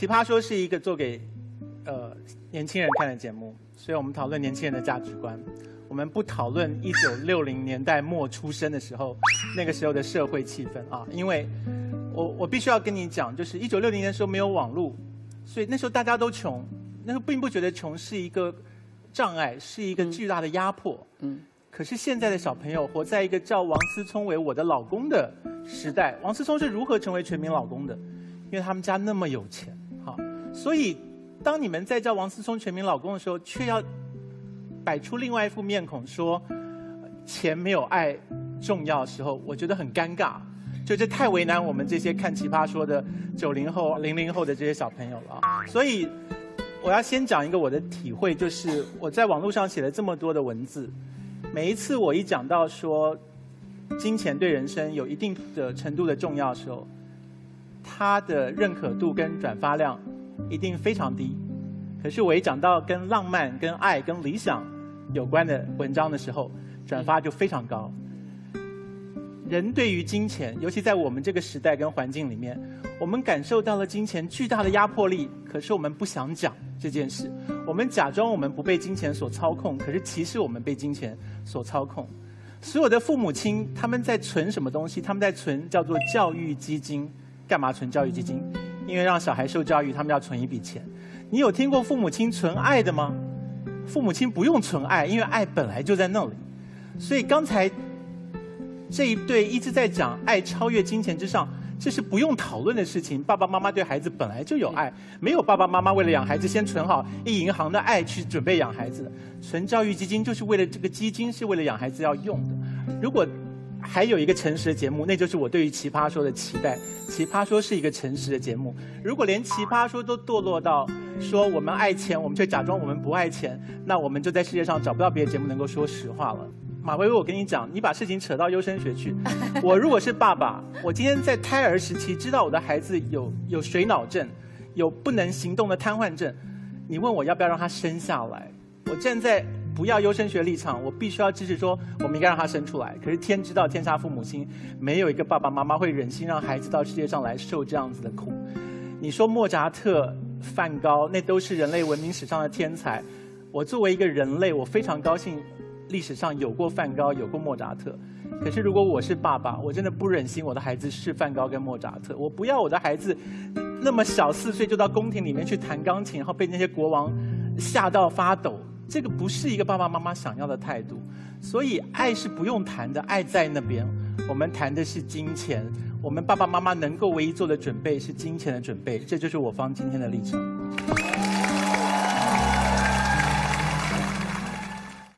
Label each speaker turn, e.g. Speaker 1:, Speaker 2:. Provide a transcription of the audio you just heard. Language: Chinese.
Speaker 1: 奇葩说是一个做给呃年轻人看的节目，所以我们讨论年轻人的价值观。我们不讨论一九六零年代末出生的时候那个时候的社会气氛啊，因为我我必须要跟你讲，就是一九六零年的时候没有网络，所以那时候大家都穷，那时候并不觉得穷是一个障碍，是一个巨大的压迫。嗯。可是现在的小朋友活在一个叫王思聪为我的老公的时代，王思聪是如何成为全民老公的？因为他们家那么有钱，好，所以当你们在叫王思聪全民老公的时候，却要摆出另外一副面孔，说钱没有爱重要的时候，我觉得很尴尬，就这太为难我们这些看奇葩说的九零后、零零后的这些小朋友了。所以我要先讲一个我的体会，就是我在网络上写了这么多的文字，每一次我一讲到说金钱对人生有一定的程度的重要的时候。他的认可度跟转发量一定非常低，可是我一讲到跟浪漫、跟爱、跟理想有关的文章的时候，转发就非常高。人对于金钱，尤其在我们这个时代跟环境里面，我们感受到了金钱巨大的压迫力，可是我们不想讲这件事。我们假装我们不被金钱所操控，可是其实我们被金钱所操控。所有的父母亲他们在存什么东西？他们在存叫做教育基金。干嘛存教育基金？因为让小孩受教育，他们要存一笔钱。你有听过父母亲存爱的吗？父母亲不用存爱，因为爱本来就在那里。所以刚才这一对一直在讲爱超越金钱之上，这是不用讨论的事情。爸爸妈妈对孩子本来就有爱，没有爸爸妈妈为了养孩子先存好一银行的爱去准备养孩子。存教育基金就是为了这个基金是为了养孩子要用的。如果还有一个诚实的节目，那就是我对于《奇葩说》的期待。《奇葩说》是一个诚实的节目。如果连《奇葩说》都堕落到说我们爱钱，我们却假装我们不爱钱，那我们就在世界上找不到别的节目能够说实话了。马薇薇，我跟你讲，你把事情扯到优生学去。我如果是爸爸，我今天在胎儿时期知道我的孩子有有水脑症，有不能行动的瘫痪症，你问我要不要让他生下来？我站在。不要优生学立场，我必须要支持说，我们应该让他生出来。可是天知道，天下父母心，没有一个爸爸妈妈会忍心让孩子到世界上来受这样子的苦。你说莫扎特、梵高，那都是人类文明史上的天才。我作为一个人类，我非常高兴历史上有过梵高，有过莫扎特。可是如果我是爸爸，我真的不忍心我的孩子是梵高跟莫扎特。我不要我的孩子那么小四岁就到宫廷里面去弹钢琴，然后被那些国王吓到发抖。这个不是一个爸爸妈妈想要的态度，所以爱是不用谈的，爱在那边。我们谈的是金钱，我们爸爸妈妈能够唯一做的准备是金钱的准备，这就是我方今天的立场。